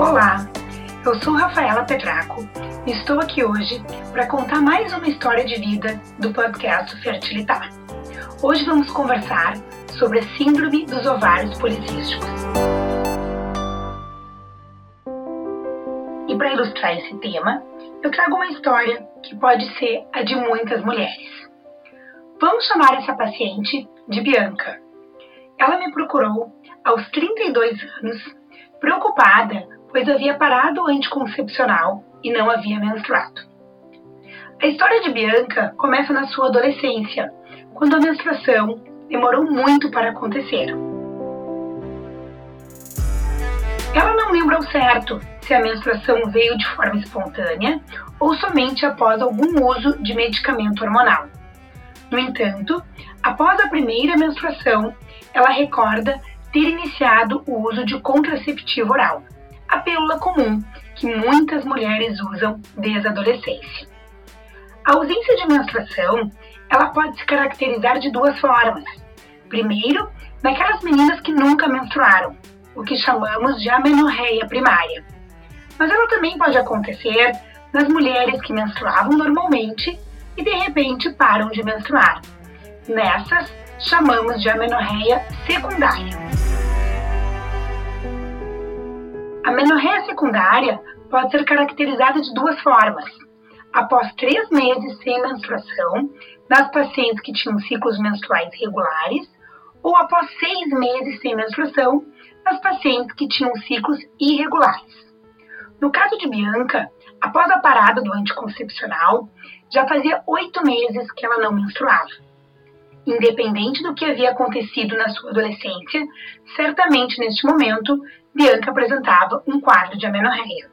Olá, eu sou Rafaela Petraco e estou aqui hoje para contar mais uma história de vida do podcast Fertilitar. Hoje vamos conversar sobre a Síndrome dos Ovários Policísticos. E para ilustrar esse tema, eu trago uma história que pode ser a de muitas mulheres. Vamos chamar essa paciente de Bianca. Ela me procurou aos 32 anos, preocupada, pois havia parado o anticoncepcional e não havia menstruado. A história de Bianca começa na sua adolescência, quando a menstruação demorou muito para acontecer. Ela não lembra ao certo se a menstruação veio de forma espontânea ou somente após algum uso de medicamento hormonal. No entanto, após a primeira menstruação, ela recorda ter iniciado o uso de contraceptivo oral, a pílula comum que muitas mulheres usam desde a adolescência. A ausência de menstruação, ela pode se caracterizar de duas formas. Primeiro, naquelas meninas que nunca menstruaram, o que chamamos de amenorreia primária. Mas ela também pode acontecer nas mulheres que menstruavam normalmente e de repente param de menstruar. Nessas, chamamos de amenorreia secundária. A amenorreia secundária pode ser caracterizada de duas formas. Após três meses sem menstruação, nas pacientes que tinham ciclos menstruais regulares, ou após seis meses sem menstruação, nas pacientes que tinham ciclos irregulares. No caso de Bianca, após a parada do anticoncepcional, já fazia oito meses que ela não menstruava. Independente do que havia acontecido na sua adolescência, certamente neste momento Bianca apresentava um quadro de amenorreia.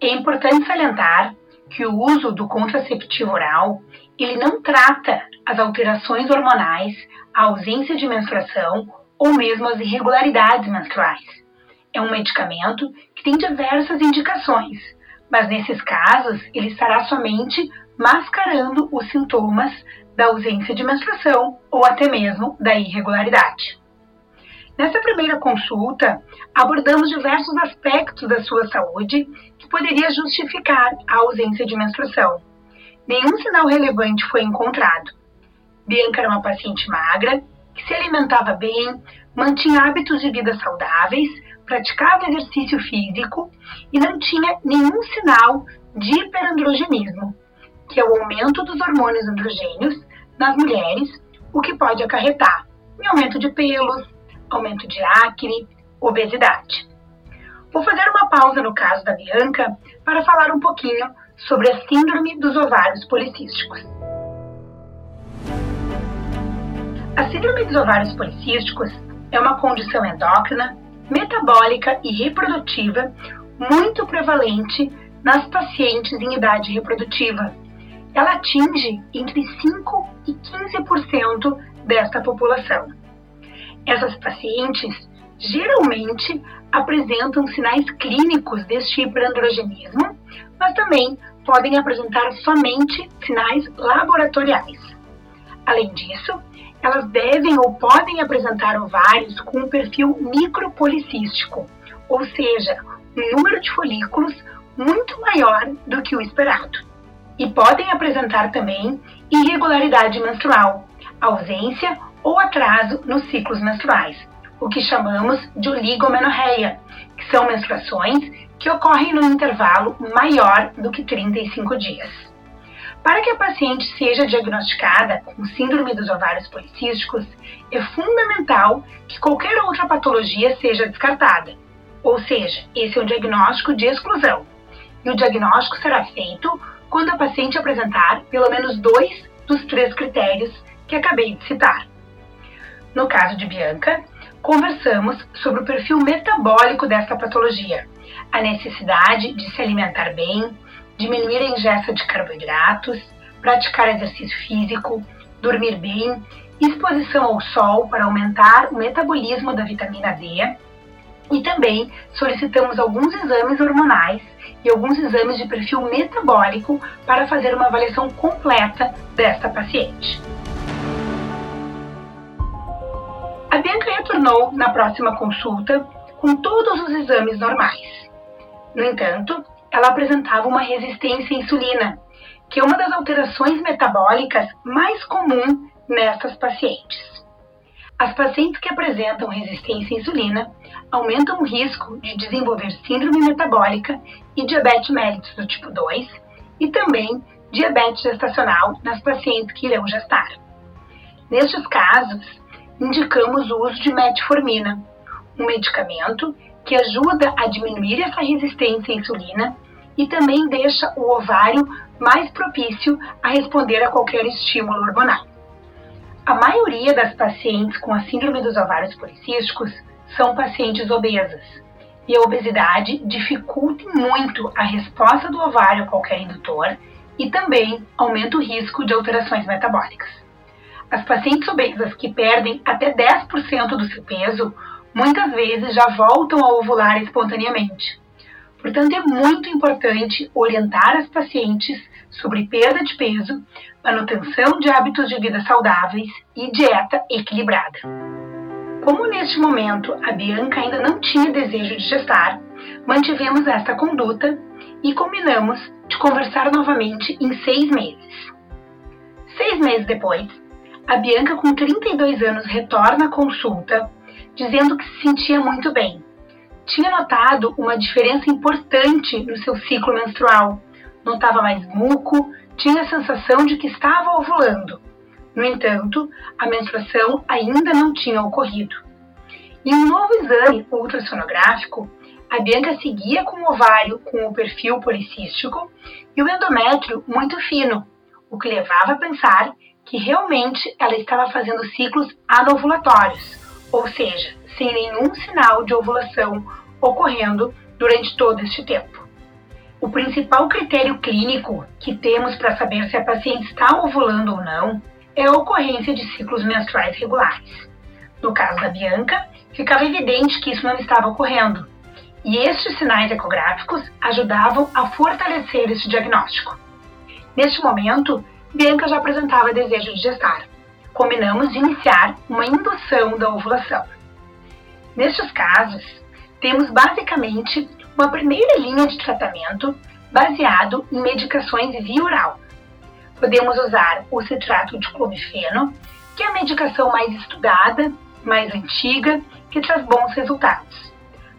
É importante salientar que o uso do contraceptivo oral ele não trata as alterações hormonais, a ausência de menstruação ou mesmo as irregularidades menstruais. É um medicamento que tem diversas indicações, mas nesses casos ele estará somente mascarando os sintomas da ausência de menstruação ou até mesmo da irregularidade. Nessa primeira consulta, abordamos diversos aspectos da sua saúde que poderia justificar a ausência de menstruação. Nenhum sinal relevante foi encontrado. Bianca era uma paciente magra, que se alimentava bem, mantinha hábitos de vida saudáveis, praticava exercício físico e não tinha nenhum sinal de hiperandrogenismo, que é o aumento dos hormônios androgênios nas mulheres, o que pode acarretar em aumento de pelos, aumento de acne, obesidade. Vou fazer uma pausa no caso da Bianca para falar um pouquinho sobre a síndrome dos ovários policísticos. A síndrome dos ovários policísticos é uma condição endócrina, metabólica e reprodutiva muito prevalente nas pacientes em idade reprodutiva, ela atinge entre 5% e 15% desta população. Essas pacientes geralmente apresentam sinais clínicos deste hiperandrogenismo, mas também podem apresentar somente sinais laboratoriais. Além disso, elas devem ou podem apresentar ovários com um perfil micropolicístico, ou seja, um número de folículos muito maior do que o esperado e podem apresentar também irregularidade menstrual, ausência ou atraso nos ciclos menstruais, o que chamamos de oligomenorreia, que são menstruações que ocorrem no intervalo maior do que 35 dias. Para que a paciente seja diagnosticada com síndrome dos ovários policísticos, é fundamental que qualquer outra patologia seja descartada, ou seja, esse é um diagnóstico de exclusão. E o diagnóstico será feito quando a paciente apresentar pelo menos dois dos três critérios que acabei de citar. No caso de Bianca, conversamos sobre o perfil metabólico desta patologia, a necessidade de se alimentar bem, diminuir a ingesta de carboidratos, praticar exercício físico, dormir bem, exposição ao sol para aumentar o metabolismo da vitamina D e também solicitamos alguns exames hormonais e alguns exames de perfil metabólico para fazer uma avaliação completa desta paciente. A Bianca retornou na próxima consulta com todos os exames normais. No entanto, ela apresentava uma resistência à insulina, que é uma das alterações metabólicas mais comum nessas pacientes. As pacientes que apresentam resistência à insulina aumentam o risco de desenvolver síndrome metabólica e diabetes mellitus do tipo 2 e também diabetes gestacional nas pacientes que irão gestar. Nestes casos, indicamos o uso de metformina, um medicamento que ajuda a diminuir essa resistência à insulina e também deixa o ovário mais propício a responder a qualquer estímulo hormonal. A maioria das pacientes com a síndrome dos ovários policísticos são pacientes obesas, e a obesidade dificulta muito a resposta do ovário a qualquer indutor e também aumenta o risco de alterações metabólicas. As pacientes obesas que perdem até 10% do seu peso muitas vezes já voltam a ovular espontaneamente. Portanto, é muito importante orientar as pacientes sobre perda de peso, manutenção de hábitos de vida saudáveis e dieta equilibrada. Como neste momento a Bianca ainda não tinha desejo de gestar, mantivemos esta conduta e combinamos de conversar novamente em seis meses. Seis meses depois, a Bianca, com 32 anos, retorna à consulta dizendo que se sentia muito bem. Tinha notado uma diferença importante no seu ciclo menstrual notava mais muco, tinha a sensação de que estava ovulando. No entanto, a menstruação ainda não tinha ocorrido. Em um novo exame ultrassonográfico, a Bianca seguia com o ovário com o perfil policístico e o endométrio muito fino, o que levava a pensar que realmente ela estava fazendo ciclos anovulatórios, ou seja, sem nenhum sinal de ovulação ocorrendo durante todo este tempo. O principal critério clínico que temos para saber se a paciente está ovulando ou não é a ocorrência de ciclos menstruais regulares. No caso da Bianca, ficava evidente que isso não estava ocorrendo, e estes sinais ecográficos ajudavam a fortalecer esse diagnóstico. Neste momento, Bianca já apresentava desejo de gestar. Combinamos de iniciar uma indução da ovulação. Nestes casos, temos basicamente uma primeira linha de tratamento baseado em medicações via oral. Podemos usar o citrato de clomifeno, que é a medicação mais estudada, mais antiga, que traz bons resultados.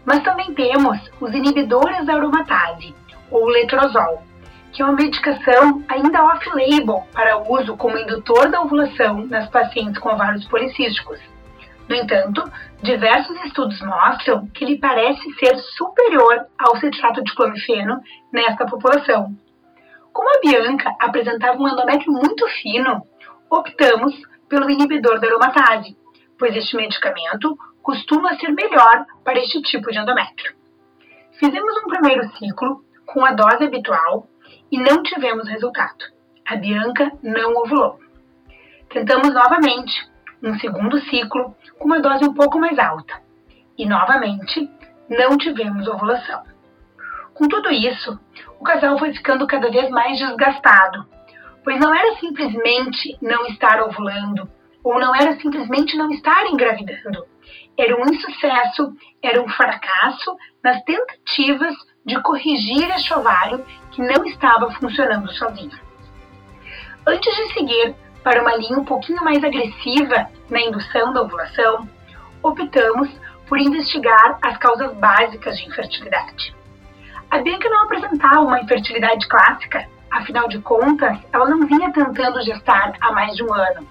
Mas também temos os inibidores da aromatase, ou letrozol, que é uma medicação ainda off-label para uso como indutor da ovulação nas pacientes com ovários policísticos no entanto, diversos estudos mostram que ele parece ser superior ao citrato de clomifeno nesta população. Como a Bianca apresentava um endométrio muito fino, optamos pelo inibidor da aromatase, pois este medicamento costuma ser melhor para este tipo de endométrio. Fizemos um primeiro ciclo com a dose habitual e não tivemos resultado. A Bianca não ovulou. Tentamos novamente, um segundo ciclo com uma dose um pouco mais alta. E novamente, não tivemos ovulação. Com tudo isso, o casal foi ficando cada vez mais desgastado, pois não era simplesmente não estar ovulando, ou não era simplesmente não estar engravidando. Era um insucesso, era um fracasso nas tentativas de corrigir este ovário que não estava funcionando sozinho. Antes de seguir para uma linha um pouquinho mais agressiva na indução da ovulação, optamos por investigar as causas básicas de infertilidade. A Bianca não apresentava uma infertilidade clássica, afinal de contas, ela não vinha tentando gestar há mais de um ano.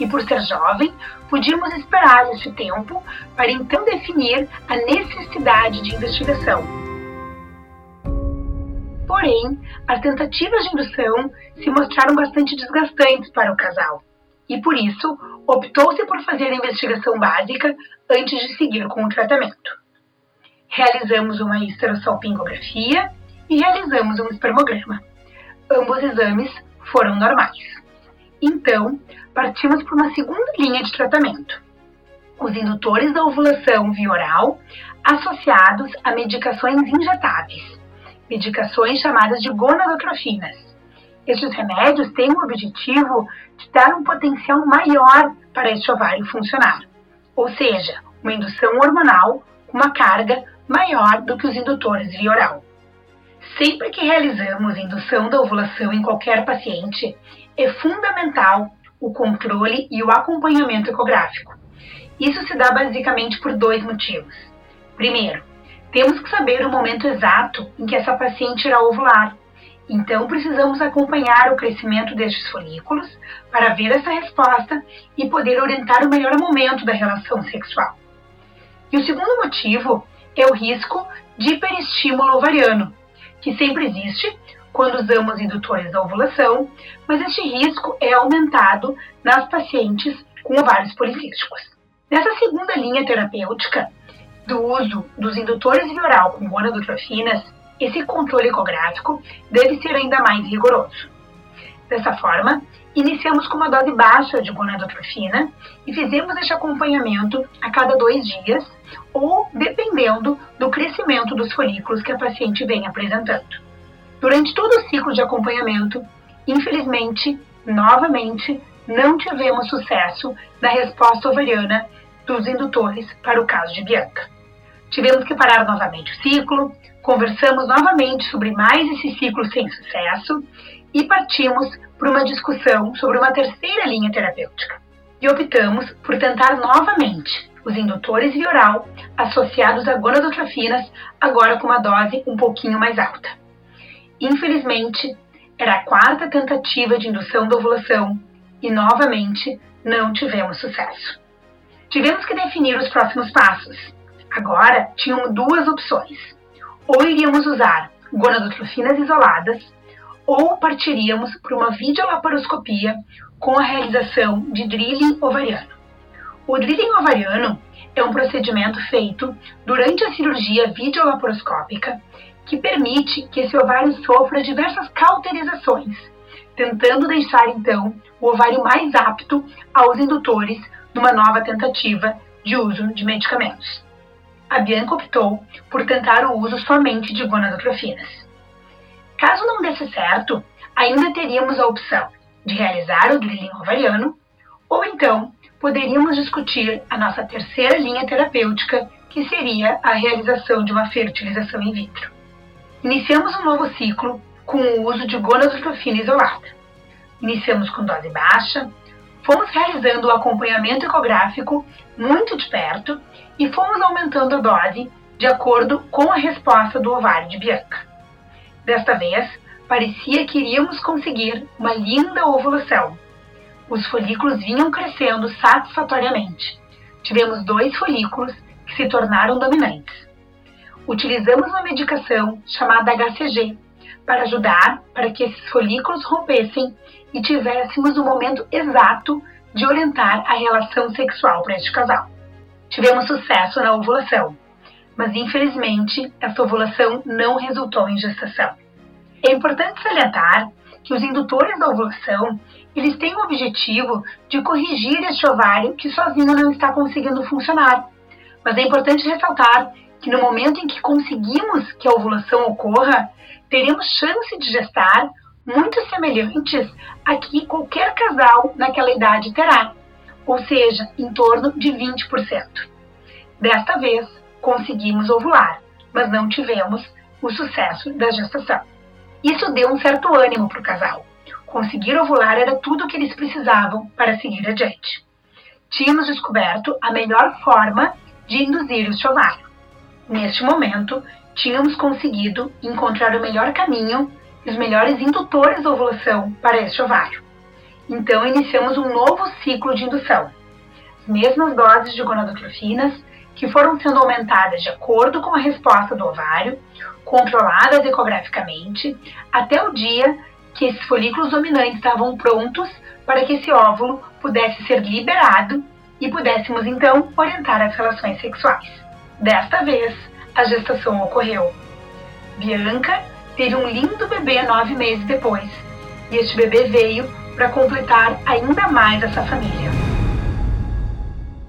E por ser jovem, podíamos esperar esse tempo para então definir a necessidade de investigação. Porém, as tentativas de indução se mostraram bastante desgastantes para o casal, e por isso optou-se por fazer a investigação básica antes de seguir com o tratamento. Realizamos uma esterossalpingografia e realizamos um espermograma. Ambos exames foram normais. Então, partimos para uma segunda linha de tratamento. Os indutores da ovulação via oral associados a medicações injetáveis, medicações chamadas de gonadotrofinas. Estes remédios têm o objetivo de dar um potencial maior para este ovário funcionar, ou seja, uma indução hormonal com uma carga maior do que os indutores via oral. Sempre que realizamos indução da ovulação em qualquer paciente, é fundamental o controle e o acompanhamento ecográfico. Isso se dá basicamente por dois motivos. Primeiro, temos que saber o momento exato em que essa paciente irá ovular. Então, precisamos acompanhar o crescimento destes folículos para ver essa resposta e poder orientar o melhor momento da relação sexual. E o segundo motivo é o risco de hiperestímulo ovariano, que sempre existe quando usamos indutores da ovulação, mas este risco é aumentado nas pacientes com ovários policísticos. Nessa segunda linha terapêutica do uso dos indutores via oral com gonadotrofinas, esse controle ecográfico deve ser ainda mais rigoroso. Dessa forma, iniciamos com uma dose baixa de gonadotrofina e fizemos este acompanhamento a cada dois dias ou dependendo do crescimento dos folículos que a paciente vem apresentando. Durante todo o ciclo de acompanhamento, infelizmente, novamente, não tivemos sucesso na resposta ovariana dos indutores para o caso de Bianca. Tivemos que parar novamente o ciclo, conversamos novamente sobre mais esse ciclo sem sucesso e partimos para uma discussão sobre uma terceira linha terapêutica. E optamos por tentar novamente os indutores via oral associados a gonadotrofinas, agora com uma dose um pouquinho mais alta. Infelizmente, era a quarta tentativa de indução da ovulação e novamente não tivemos sucesso. Tivemos que definir os próximos passos. Agora tínhamos duas opções. Ou iríamos usar gonadotrofinas isoladas, ou partiríamos para uma videolaparoscopia com a realização de drilling ovariano. O drilling ovariano é um procedimento feito durante a cirurgia videolaparoscópica que permite que esse ovário sofra diversas cauterizações, tentando deixar então o ovário mais apto aos indutores numa nova tentativa de uso de medicamentos. A Bianca optou por tentar o uso somente de gonadotrofinas. Caso não desse certo, ainda teríamos a opção de realizar o drilling ovariano, ou então poderíamos discutir a nossa terceira linha terapêutica, que seria a realização de uma fertilização in vitro. Iniciamos um novo ciclo com o uso de gonadotrofina isolada. Iniciamos com dose baixa, fomos realizando o acompanhamento ecográfico muito de perto e fomos aumentando a dose de acordo com a resposta do ovário de Bianca. Desta vez, parecia que iríamos conseguir uma linda ovulação. Os folículos vinham crescendo satisfatoriamente. Tivemos dois folículos que se tornaram dominantes utilizamos uma medicação chamada HCG para ajudar para que esses folículos rompessem e tivéssemos o momento exato de orientar a relação sexual para este casal. Tivemos sucesso na ovulação, mas infelizmente essa ovulação não resultou em gestação. É importante salientar que os indutores da ovulação eles têm o objetivo de corrigir este ovário que sozinho não está conseguindo funcionar. Mas é importante ressaltar que no momento em que conseguimos que a ovulação ocorra, teremos chance de gestar muito semelhantes a que qualquer casal naquela idade terá, ou seja, em torno de 20%. Desta vez, conseguimos ovular, mas não tivemos o sucesso da gestação. Isso deu um certo ânimo para o casal. Conseguir ovular era tudo o que eles precisavam para seguir adiante. Tínhamos descoberto a melhor forma de induzir o ovário. Neste momento, tínhamos conseguido encontrar o melhor caminho e os melhores indutores da ovulação para este ovário. Então, iniciamos um novo ciclo de indução. As mesmas doses de gonadotrofinas, que foram sendo aumentadas de acordo com a resposta do ovário, controladas ecograficamente, até o dia que esses folículos dominantes estavam prontos para que esse óvulo pudesse ser liberado e pudéssemos então orientar as relações sexuais. Desta vez, a gestação ocorreu. Bianca teve um lindo bebê nove meses depois, e este bebê veio para completar ainda mais essa família.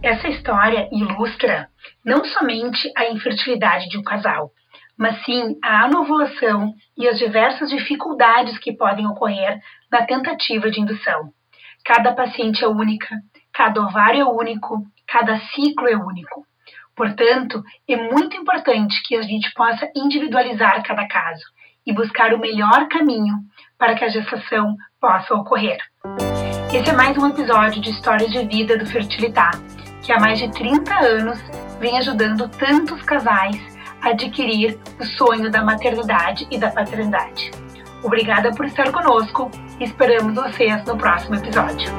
Essa história ilustra não somente a infertilidade de um casal, mas sim a anovulação e as diversas dificuldades que podem ocorrer na tentativa de indução. Cada paciente é única, cada ovário é único, cada ciclo é único. Portanto, é muito importante que a gente possa individualizar cada caso e buscar o melhor caminho para que a gestação possa ocorrer. Esse é mais um episódio de Histórias de Vida do Fertilitar, que há mais de 30 anos vem ajudando tantos casais a adquirir o sonho da maternidade e da paternidade. Obrigada por estar conosco e esperamos vocês no próximo episódio.